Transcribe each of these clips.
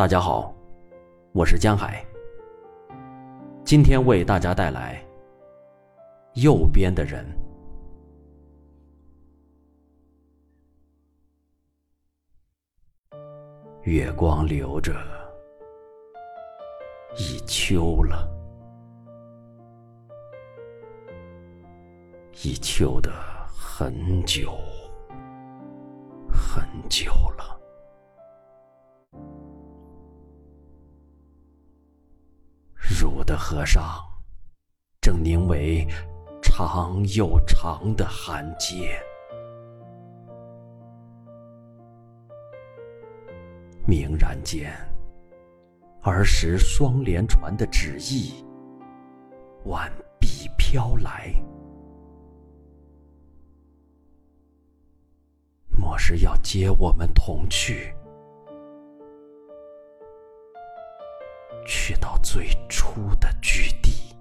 大家好，我是江海。今天为大家带来《右边的人》。月光流着，已秋了，已秋的很久很久了。儒的和尚正凝为长又长的寒阶，明然间，儿时双连传的旨意挽臂飘来，莫是要接我们同去？去到最初的居地，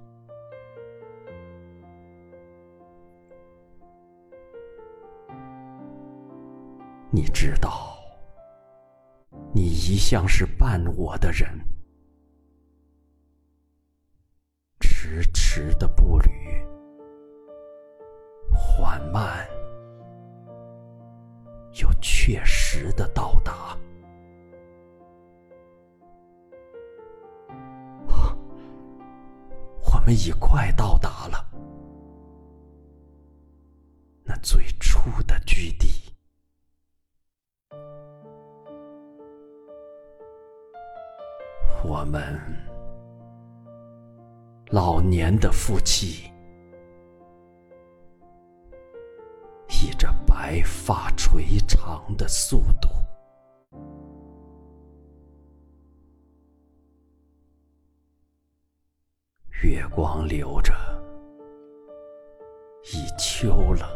你知道，你一向是伴我的人，迟迟的步履，缓慢又确实的道们。已快到达了那最初的居地。我们老年的夫妻，以这白发垂长的速度。月光流着，已秋了，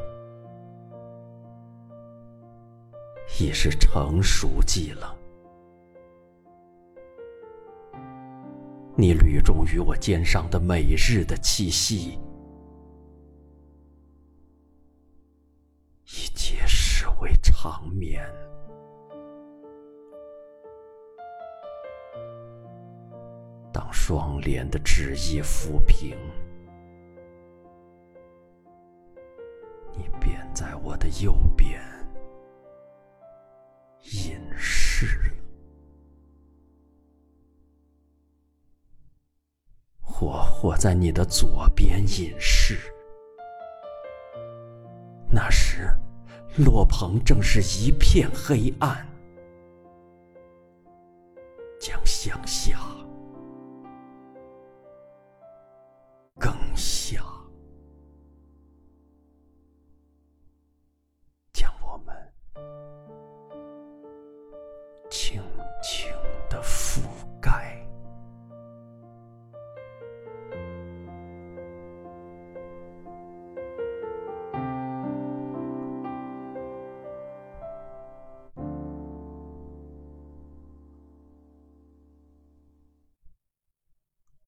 已是成熟季了。你履重于我肩上的每日的气息，已皆视为长眠。当双脸的纸页抚平，你便在我的右边隐世了。我或在你的左边隐世，那时洛棚正是一片黑暗，将向下。轻轻。